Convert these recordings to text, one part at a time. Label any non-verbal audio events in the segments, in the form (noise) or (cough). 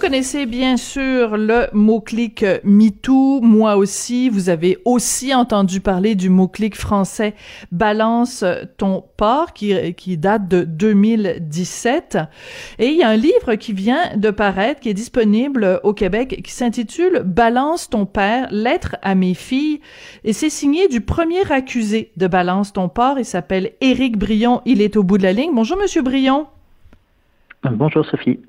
connaissez bien sûr le mot-clic MeToo, moi aussi. Vous avez aussi entendu parler du mot-clic français Balance ton porc qui, date de 2017. Et il y a un livre qui vient de paraître, qui est disponible au Québec, qui s'intitule Balance ton père, lettre à mes filles. Et c'est signé du premier accusé de Balance ton porc. Il s'appelle Éric Brion. Il est au bout de la ligne. Bonjour, Monsieur Brion. Bonjour, Sophie.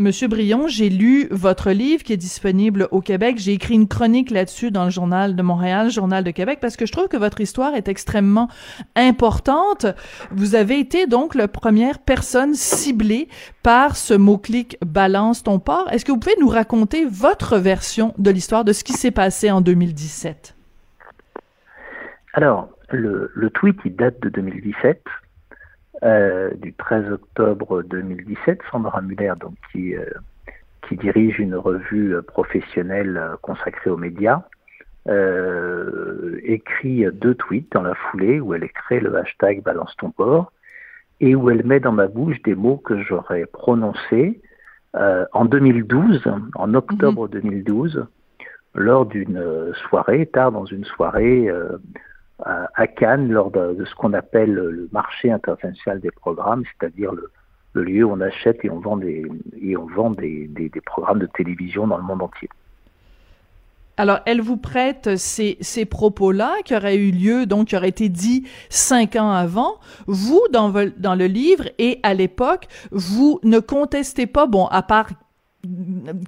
Monsieur Brion, j'ai lu votre livre qui est disponible au Québec. J'ai écrit une chronique là-dessus dans le Journal de Montréal, Journal de Québec, parce que je trouve que votre histoire est extrêmement importante. Vous avez été donc la première personne ciblée par ce mot-clic Balance ton port. Est-ce que vous pouvez nous raconter votre version de l'histoire de ce qui s'est passé en 2017? Alors, le, le tweet, il date de 2017. Euh, du 13 octobre 2017, Sandra Muller, donc, qui, euh, qui dirige une revue professionnelle consacrée aux médias, euh, écrit deux tweets dans la foulée où elle écrit le hashtag Balance ton port et où elle met dans ma bouche des mots que j'aurais prononcés en 2012, en octobre 2012, lors d'une soirée, tard dans une soirée à Cannes lors de, ce qu'on appelle le marché international des programmes, c'est-à-dire le, lieu où on achète et on vend des, programmes de télévision dans le monde entier. Alors, elle vous prête ces, propos-là qui auraient eu lieu, donc qui auraient été dits cinq ans avant. Vous, dans le livre et à l'époque, vous ne contestez pas, bon, à part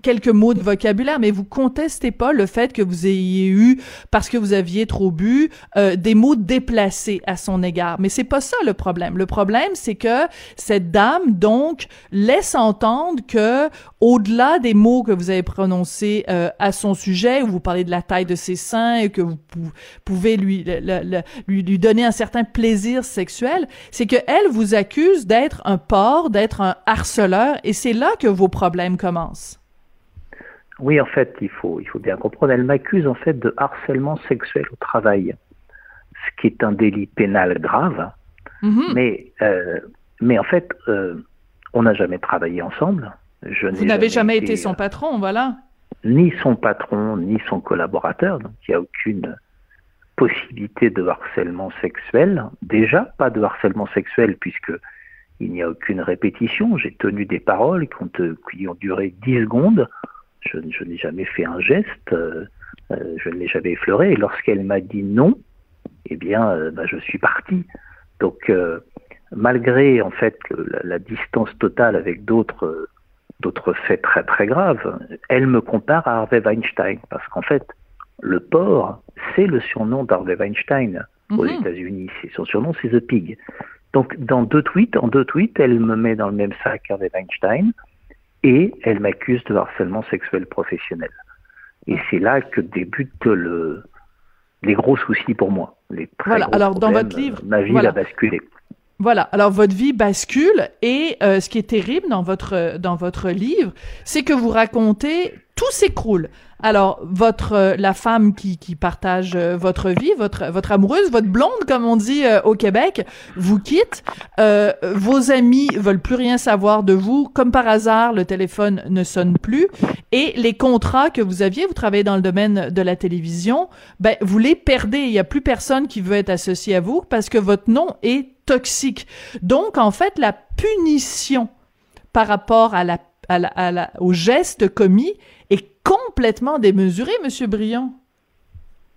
quelques mots de vocabulaire, mais vous contestez pas le fait que vous ayez eu, parce que vous aviez trop bu, euh, des mots déplacés à son égard. Mais c'est pas ça le problème. Le problème, c'est que cette dame, donc, laisse entendre que, au-delà des mots que vous avez prononcés euh, à son sujet, où vous parlez de la taille de ses seins et que vous pouvez lui, lui, lui donner un certain plaisir sexuel, c'est que elle vous accuse d'être un porc, d'être un harceleur, et c'est là que vos problèmes commencent. Oui, en fait, il faut, il faut bien comprendre. Elle m'accuse en fait de harcèlement sexuel au travail, ce qui est un délit pénal grave. Mm-hmm. Mais, euh, mais en fait, euh, on n'a jamais travaillé ensemble. Je Vous n'avez jamais, été, été son patron, voilà. Ni son patron, ni son collaborateur. Donc, il n'y a aucune possibilité de harcèlement sexuel. Déjà, pas de harcèlement sexuel puisque il n'y a aucune répétition. J'ai tenu des paroles qui ont, qui ont duré 10 secondes. Je, je n'ai jamais fait un geste, euh, euh, je ne l'ai jamais effleuré. Et lorsqu'elle m'a dit non, eh bien, euh, bah, je suis parti. Donc, euh, malgré en fait la, la, distance totale avec d'autres d'autres faits très très graves, elle me compare à Harvey Weinstein parce qu'en fait, le porc, c'est le surnom d'Harvey Weinstein aux Mhm. États-Unis. Son surnom, c'est The Pig. Donc, dans deux tweets, en deux tweets, elle me met dans le même sac qu'Harvey Weinstein et elle m'accuse de harcèlement sexuel professionnel. Et c'est là que débutent le, les gros soucis pour moi. Les très Voilà. gros Alors, dans votre livre, ma vie voilà. a basculé. Voilà. Alors votre vie bascule et euh, ce qui est terrible dans votre dans votre livre, c'est que vous racontez tout s'écroule. Alors votre euh, la femme qui qui partage euh, votre vie, votre votre amoureuse, votre blonde comme on dit euh, au Québec, vous quitte. Vos amis veulent plus rien savoir de vous. Comme par hasard, le téléphone ne sonne plus et les contrats que vous aviez, vous travaillez dans le domaine de la télévision, ben vous les perdez. Il y a plus personne qui veut être associé à vous parce que votre nom est toxique. Donc, en fait, la punition par rapport à la, à la, à la, au geste commis complètement démesurée, Monsieur Briand.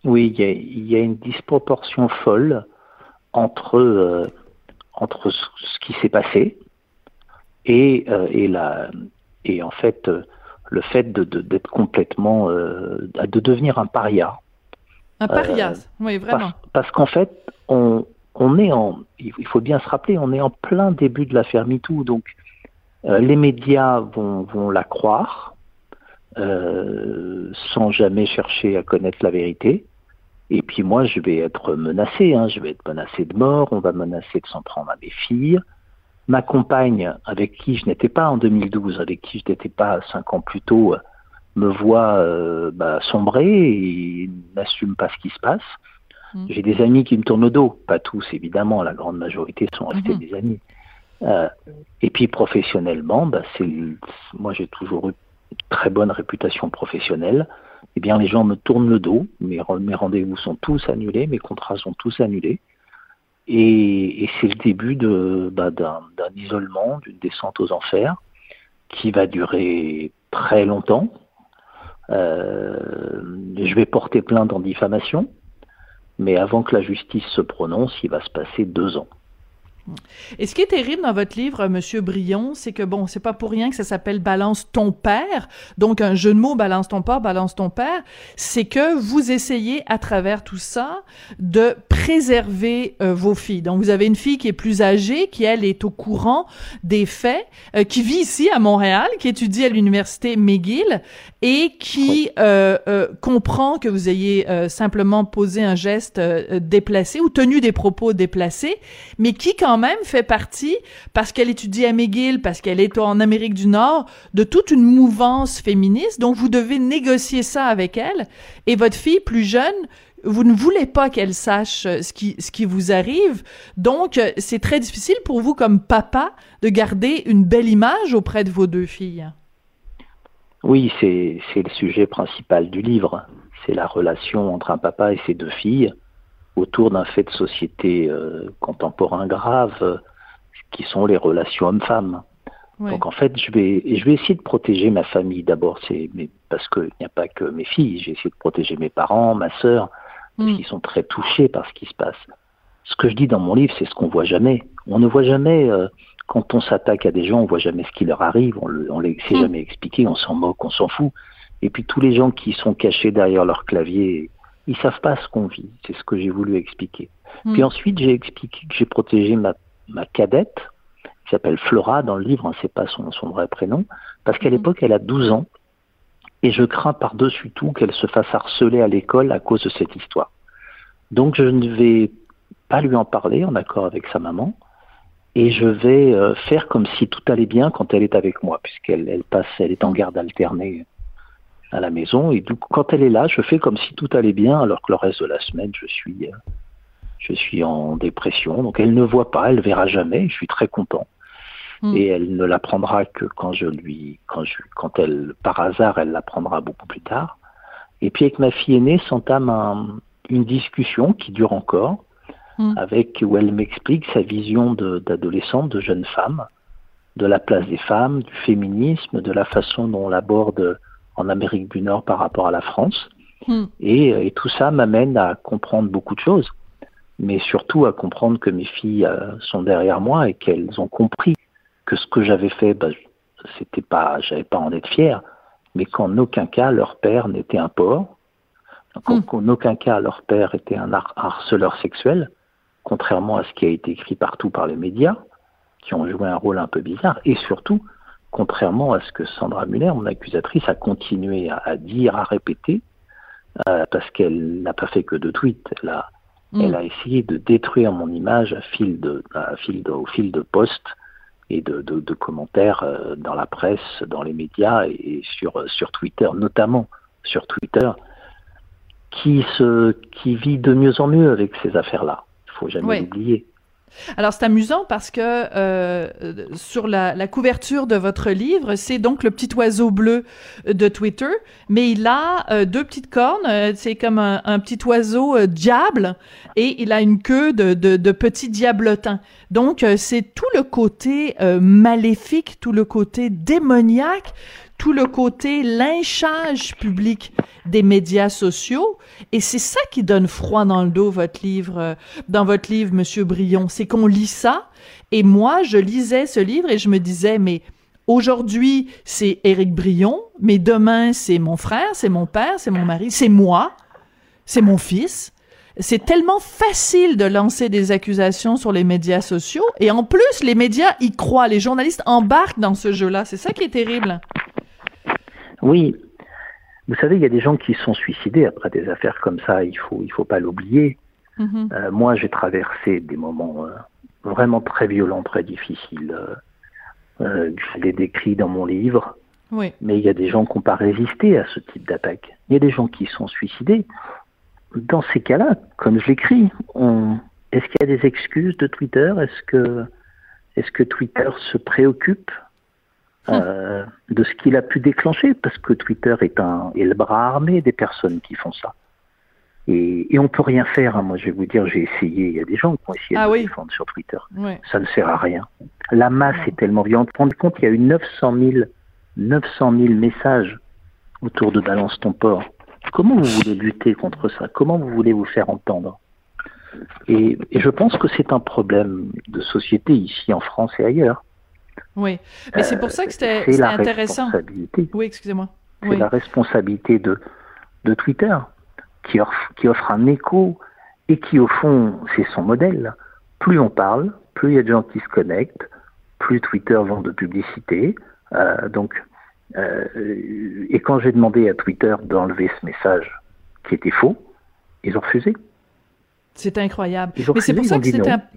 Oui, il y a, il y a une disproportion folle entre, euh, entre ce, qui s'est passé et, euh, et, la, et en fait euh, le fait de, de, d'être complètement, euh, de devenir un paria. Un paria, oui, vraiment. Parce, parce qu'en fait, on, on est en, il faut bien se rappeler, on est en plein début de l'affaire MeToo, donc les médias vont, vont la croire euh, sans jamais chercher à connaître la vérité. Et puis moi, je vais être menacé, hein, je vais être menacé de mort, on va menacer de s'en prendre à mes filles. Ma compagne, avec qui je n'étais pas en 2012, avec qui je n'étais pas cinq ans plus tôt, me voit euh, bah, sombrer et n'assume pas ce qui se passe. Mm. J'ai des amis qui me tournent le dos, pas tous évidemment, la grande majorité sont restés mm-hmm. des amis. Euh, et puis professionnellement, bah, c'est moi j'ai toujours eu très bonne réputation professionnelle. Eh bien, les gens me tournent le dos. Mes, rendez-vous sont tous annulés, mes contrats sont tous annulés. Et, c'est le début bah, d'un isolement, d'une descente aux enfers, qui va durer très longtemps. Euh, je vais porter plainte en diffamation, mais avant que la justice se prononce, il va se passer deux ans. Et ce qui est terrible dans votre livre, Monsieur Brion, c'est que bon, c'est pas pour rien que ça s'appelle Balance ton père. Donc un jeu de mots, balance ton père, balance ton père. C'est que vous essayez à travers tout ça de préserver euh, vos filles. Donc vous avez une fille qui est plus âgée, qui elle est au courant des faits, euh, qui vit ici à Montréal, qui étudie à l'université McGill et qui euh, comprend que vous ayez simplement posé un geste déplacé ou tenu des propos déplacés, mais qui quand même fait partie, parce qu'elle étudie à McGill, parce qu'elle est en Amérique du Nord, de toute une mouvance féministe. Donc, vous devez négocier ça avec elle. Et votre fille plus jeune, vous ne voulez pas qu'elle sache euh, ce qui, ce qui vous arrive. Donc, euh, c'est très difficile pour vous, comme papa, de garder une belle image auprès de vos deux filles. Oui, c'est le sujet principal du livre. C'est la relation entre un papa et ses deux filles autour d'un fait de société euh, contemporain grave, euh, qui sont les relations hommes-femmes. Donc en fait, je vais, je vais essayer de protéger ma famille d'abord, c'est parce qu'il n'y a pas que mes filles, j'ai essayé de protéger mes parents, ma sœur, mm. qu'ils sont très touchés par ce qui se passe. Ce que je dis dans mon livre, c'est ce qu'on voit jamais. On ne voit jamais, euh, quand on s'attaque à des gens, on voit jamais ce qui leur arrive, on ne les sait mm. jamais expliqué, on s'en moque, on s'en fout. Et puis tous les gens qui sont cachés derrière leur clavier ils savent pas ce qu'on vit. C'est ce que j'ai voulu expliquer. Hmm. Puis ensuite, j'ai expliqué que j'ai protégé ma, ma cadette, qui s'appelle Flora dans le livre, hein, c'est pas son, son vrai prénom, parce qu'à hmm. l'époque, elle a 12 ans, et je crains par-dessus tout qu'elle se fasse harceler à l'école à cause de cette histoire. Donc je ne vais pas lui en parler en accord avec sa maman, et je vais euh, faire comme si tout allait bien quand elle est avec moi, puisqu'elle elle passe, elle est en garde alternée à la maison. Et donc, quand elle est là, je fais comme si tout allait bien, alors que le reste de la semaine, je suis, euh, je suis en dépression. Donc, elle ne voit pas, elle verra jamais. Je suis très content. Hmm. Et elle ne l'apprendra que quand je lui, quand je, quand elle, par hasard, elle l'apprendra beaucoup plus tard. Et puis, avec ma fille aînée, s'entame une discussion qui dure encore, hmm. avec où elle m'explique sa vision d'adolescente, de, de jeune femme, de la place des femmes, du féminisme, de la façon dont on l'aborde en Amérique du Nord par rapport à la France. Hmm. Et, et, tout ça m'amène à comprendre beaucoup de choses, mais surtout à comprendre que mes filles euh, sont derrière moi et qu'elles ont compris que ce que j'avais fait, bah, c'était pas, j'avais pas en être fier, mais qu'en aucun cas leur père n'était un porc, hmm. qu'en aucun cas leur père était un harceleur sexuel, contrairement à ce qui a été écrit partout par les médias, qui ont joué un rôle un peu bizarre, et surtout contrairement à ce que Sandra Muller, mon accusatrice, a continué à, dire, à répéter, euh, parce qu'elle n'a pas fait que de tweets. Elle a, mm. elle a essayé de détruire mon image à fil de, à fil de, au fil de posts et de, de, de commentaires euh, dans la presse, dans les médias et sur, sur Twitter, notamment sur Twitter, qui, se, qui vit de mieux en mieux avec ces affaires-là. Il faut jamais l'oublier. Alors c'est amusant parce que euh, sur la, la, couverture de votre livre, c'est donc le petit oiseau bleu de Twitter, mais il a euh, deux petites cornes, euh, c'est comme un, petit oiseau euh, diable, et il a une queue de, de, de petit diablotin. Donc c'est tout le côté maléfique, tout le côté démoniaque tout le côté lynchage public des médias sociaux. Et c'est ça qui donne froid dans le dos, votre livre, euh, dans votre livre, Monsieur Brion. C'est qu'on lit ça. Et moi, je lisais ce livre et je me disais, mais aujourd'hui, c'est Éric Brion, mais demain, c'est mon frère, c'est mon père, c'est mon mari, c'est moi. c'est mon fils. C'est tellement facile de lancer des accusations sur les médias sociaux et en plus les médias y croient, les journalistes embarquent dans ce jeu-là. C'est ça qui est terrible. Oui. Vous savez, il y a des gens qui sont suicidés après des affaires comme ça, il faut il faut pas l'oublier. Mhm. Euh, moi, j'ai traversé des moments euh, vraiment très violents, très difficiles. Euh, euh, je les décris dans mon livre. Oui. Mais il y a des gens qui n'ont pas résisté à ce type d'attaque. Il y a des gens qui sont suicidés. Dans ces cas-là, comme je l'écris, on... est-ce qu'il y a des excuses de Twitter? Est-ce que, est-ce que Twitter se préoccupe euh, de ce qu'il a pu déclencher Parce que Twitter est, un, est le bras armé des personnes qui font ça. Et, et on peut rien faire. hein. Moi, je vais vous dire, j'ai essayé. Il y a des gens qui ont essayé Ah de oui. me défendre sur Twitter. Oui. Ça ne sert à rien. La masse est tellement violente. Rendez compte, il y a eu 900 000, 900 000 messages autour de Balance ton port. Comment vous voulez lutter contre ça? Comment vous voulez vous faire entendre? Et, et je pense que c'est un problème de société ici en France et ailleurs. Oui. Mais c'est pour ça que c'était Euh, c'était intéressant. Oui, excusez-moi. C'est Oui. la responsabilité de, de Twitter qui offre, qui offre un écho et qui, au fond, c'est son modèle. Plus on parle, plus il y a de gens qui se connectent, plus Twitter vend de publicité. Euh, donc, euh, et quand j'ai demandé à Twitter d'enlever ce message qui était faux, ils ont refusé. C'est incroyable. Mais c'est pour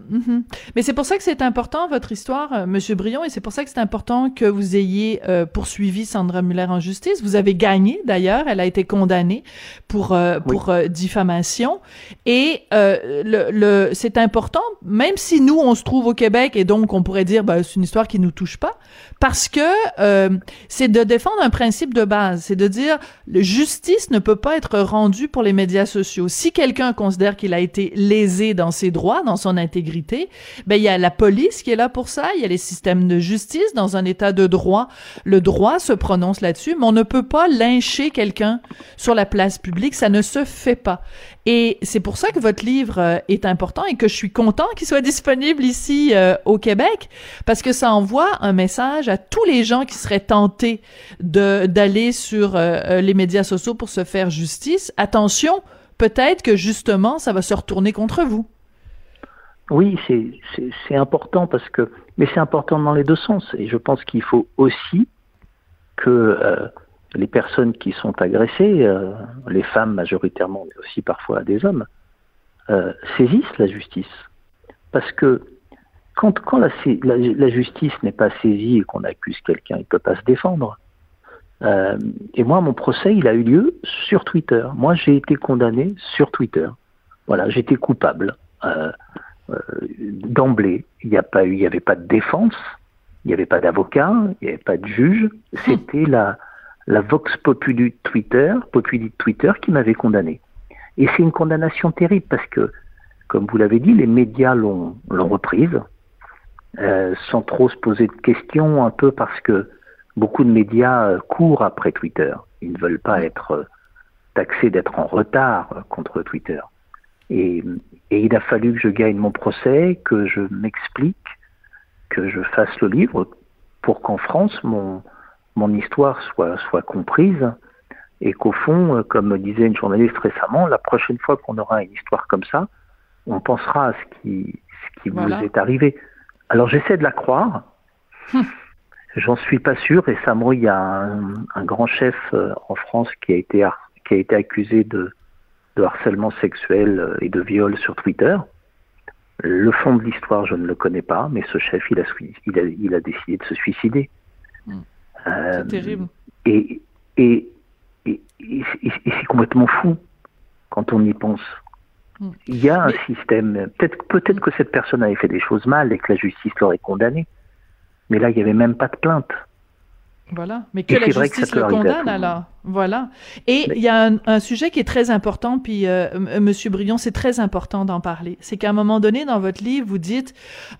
Mhm. Mais c'est pour ça que c'est important votre histoire, euh, Monsieur Brion, et c'est pour ça que c'est important que vous ayez euh, poursuivi Sandra Muller en justice. Vous avez gagné d'ailleurs, elle a été condamnée pour euh, Oui. pour euh, diffamation. Et le, le c'est important, même si nous on se trouve au Québec et donc on pourrait dire ben, c'est une histoire qui nous touche pas, parce que c'est de défendre un principe de base, c'est de dire le justice ne peut pas être rendue pour les médias sociaux. Si quelqu'un considère qu'il a été lésé dans ses droits, dans son intégrité, ben il y a la police qui est là pour ça, il y a les systèmes de justice dans un état de droit. Le droit se prononce là-dessus, mais on ne peut pas lyncher quelqu'un sur la place publique, ça ne se fait pas. Et c'est pour ça que votre livre euh, est important et que je suis content qu'il soit (laughs) disponible ici euh, au Québec parce que ça envoie un message à tous les gens qui seraient tentés de d'aller sur euh, euh, les médias sociaux pour se faire justice. Attention, peut-être que justement ça va se retourner contre vous. Oui, c'est- important parce que, mais c'est important dans les deux sens. Et je pense qu'il faut aussi que euh, les personnes qui sont agressées, euh, les femmes majoritairement, mais aussi parfois des hommes, euh, saisissent la justice. Parce que quand, quand la, la- la justice n'est pas saisie et qu'on accuse quelqu'un, il ne peut pas se défendre. Euh, et moi, mon procès, il a eu lieu sur Twitter. Moi, j'ai été condamné sur Twitter. Voilà, j'étais coupable. Euh, euh, d'emblée, il n'y a pas eu, il n'y avait pas de défense, il n'y avait pas d'avocat, il n'y avait pas de juge. C'était la, la vox populi de Twitter, populi de Twitter qui m'avait condamné. Et c'est une condamnation terrible parce que, comme vous l'avez dit, les médias l'ont l'ont reprise euh, sans trop se poser de questions, un peu parce que beaucoup de médias euh, courent après Twitter. Ils ne veulent pas être euh, taxés d'être en retard euh, contre Twitter. Et, et il a fallu que je gagne mon procès, que je m'explique, que je fasse le livre pour qu'en France, mon, mon histoire soit, soit comprise et qu'au fond, comme me disait une journaliste récemment, la prochaine fois qu'on aura une histoire comme ça, on pensera à ce qui, ce qui Voilà. vous est arrivé. Alors j'essaie de la croire. (laughs) J'en suis pas sûr. Récemment, il y a un, un grand chef euh, en France qui a été, qui a été accusé de, de harcèlement sexuel euh, et de viol sur Twitter. Le fond de l'histoire, je ne le connais pas, mais ce chef, il a, il a, il a décidé de se suicider. Hmm. Euh, C'est terrible. Et, et, et, et- et c'est complètement fou quand on y pense. Hmm. Il y a un Mais- système, peut-être peut-être que cette personne avait fait des choses mal et que la justice l'aurait condamné, mais là, il n'y avait même pas de plainte. Voilà. Mais que Et la que justice le condamne alors. Voilà. Et Mais- il y a un, un sujet qui est très important, puis euh, Monsieur Brion, c'est très important d'en parler. C'est qu'à un moment donné, dans votre livre, vous dites,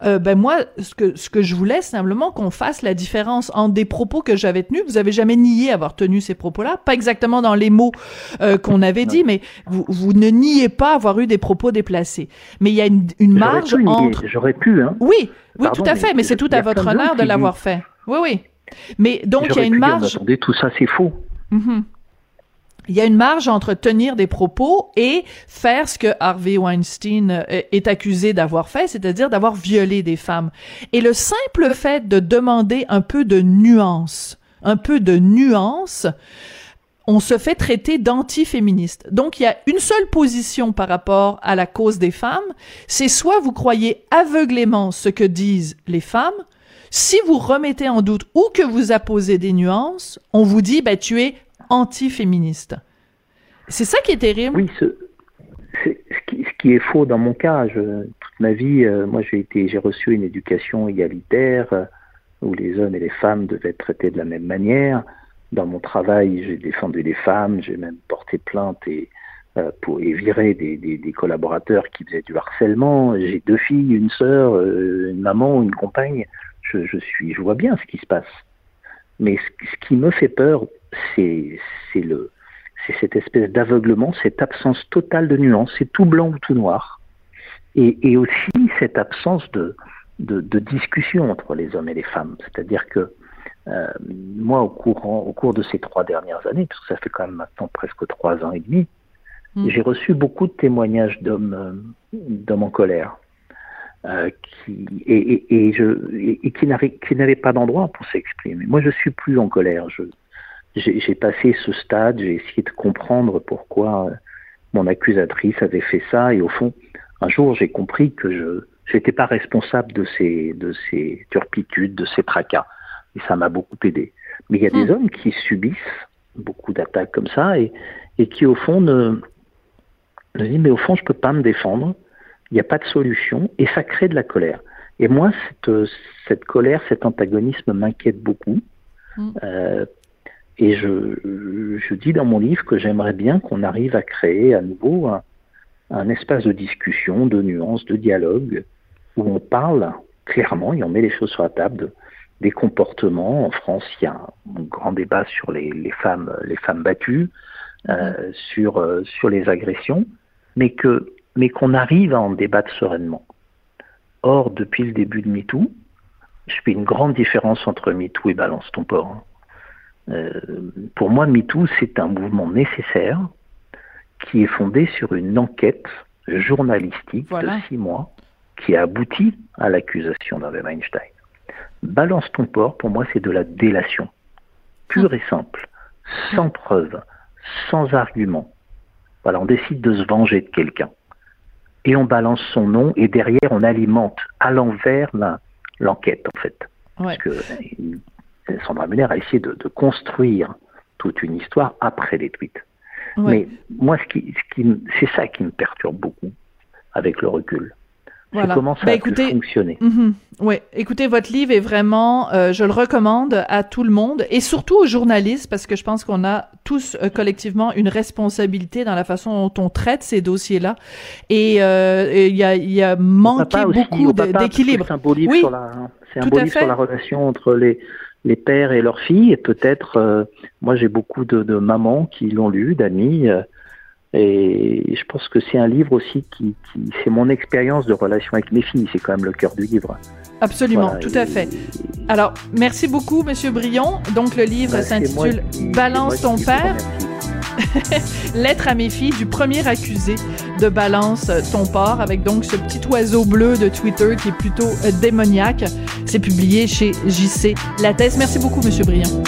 euh, ben moi, ce que ce que je voulais, c'est simplement qu'on fasse la différence entre des propos que j'avais tenus. Vous avez jamais nié avoir tenu ces propos-là, pas exactement dans les mots euh, qu'on avait dit, mais vous, vous ne niez pas avoir eu des propos déplacés. Mais il y a une, une marge pu, entre J'aurais pu, hein. oui, oui, Pardon, tout à fait, mais c'est tout à votre honneur de l'avoir fait. Oui, oui. Mais donc il y a une dire, marge. mais attendez, tout ça, c'est faux. Mhm. il y a une marge entre tenir des propos et faire ce que Harvey Weinstein euh, est accusé d'avoir fait, c'est-à-dire d'avoir violé des femmes. Et le simple fait de demander un peu de nuance, un peu de nuance, on se fait traiter d'anti-féministe. Donc il y a une seule position par rapport à la cause des femmes, c'est soit vous croyez aveuglément ce que disent les femmes, si vous remettez en doute ou que vous apposez des nuances, on vous dit ben tu es anti-féministe. C'est ça qui est terrible. Oui, ce, qui, est faux dans mon cas. Toute ma vie, euh, moi, j'ai été, j'ai reçu une éducation égalitaire euh, où les hommes et les femmes devaient être traités de la même manière. Dans mon travail, j'ai défendu les femmes, j'ai même porté plainte et euh, des, des, collaborateurs qui faisaient du harcèlement. J'ai deux filles, une sœur, euh, une maman, une compagne. Je, je, suis, je vois bien ce qui se passe. Mais ce, ce qui me fait peur, c'est, c'est le, c'est cette espèce d'aveuglement, cette absence totale de nuance, c'est tout blanc ou tout noir, et, et aussi cette absence de, de, de, discussion entre les hommes et les femmes. C'est-à-dire que euh, moi, au, cours de ces trois dernières années, parce que ça fait quand même maintenant presque trois ans et demi, mmh. j'ai reçu beaucoup de témoignages d'hommes, euh, d'hommes en colère. Euh, qui, et, et, et, je, et, qui n'avaient pas d'endroit pour s'exprimer. Moi, je suis plus en colère. Je, j'ai passé ce stade, j'ai essayé de comprendre pourquoi mon accusatrice avait fait ça, et au fond, un jour, j'ai compris que je n'étais pas responsable de ces, de ces turpitudes, de ces tracas, et ça m'a beaucoup aidé. Mais il y a mmh. des hommes qui subissent beaucoup d'attaques comme ça, et, et qui au fond ne, ne disent, mais au fond, je peux pas me défendre, il n'y a pas de solution, et ça crée de la colère. Et moi, cette, cette colère, cet antagonisme m'inquiète beaucoup, mmh. euh, et je, je, dis dans mon livre que j'aimerais bien qu'on arrive à créer à nouveau un, un, espace de discussion, de nuances, de dialogue, où on parle clairement et on met les choses sur la table de, des comportements. En France, il y a un, grand débat sur les, les femmes, les femmes battues, euh, sur, euh, sur les agressions, mais que mais qu'on arrive à en débattre sereinement. Or, depuis le début de MeToo, je fais une grande différence entre MeToo et Balance ton port. Hein. Euh, pour moi, MeToo, c'est un mouvement nécessaire qui est fondé sur une enquête journalistique voilà. de six mois qui a abouti à l'accusation d'Harvey Weinstein. Balance ton port, pour moi, c'est de la délation, pure et simple, sans preuve, sans argument. Voilà, on décide de se venger de quelqu'un. Et on balance son nom, et derrière, on alimente à l'envers l'enquête, en fait. Ouais. Parce que Sandra Muller a essayé de, de, construire toute une histoire après les tweets. Ouais. Mais moi, ce qui, ce qui, c'est ça qui me perturbe beaucoup avec le recul. Voilà. Comment ça a écoutez, fonctionner mm -hmm. Oui, écoutez, votre livre est vraiment, euh, je le recommande à tout le monde et surtout aux journalistes parce que je pense qu'on a tous euh, collectivement une responsabilité dans la façon dont on traite ces dossiers-là et il euh, y, a, y a manqué aussi, beaucoup d'équilibre. C'est un beau livre oui, sur la, c'est un beau livre sur la relation entre les les pères et leurs filles et peut-être, euh, moi j'ai beaucoup de, de, mamans qui l'ont lu, d'amis. Et je pense que c'est un livre aussi qui, qui c'est mon expérience de relation avec mes filles, c'est quand même le cœur du livre. Absolument, voilà, tout à fait. Alors, merci beaucoup, Monsieur Brion. Donc, le livre bah, s'intitule Balance ton père. (laughs) Lettre à mes filles du premier accusé de Balance ton port, avec donc ce petit oiseau bleu de Twitter qui est plutôt euh, démoniaque. C'est publié chez JC Lattès. Merci beaucoup, Monsieur Brion.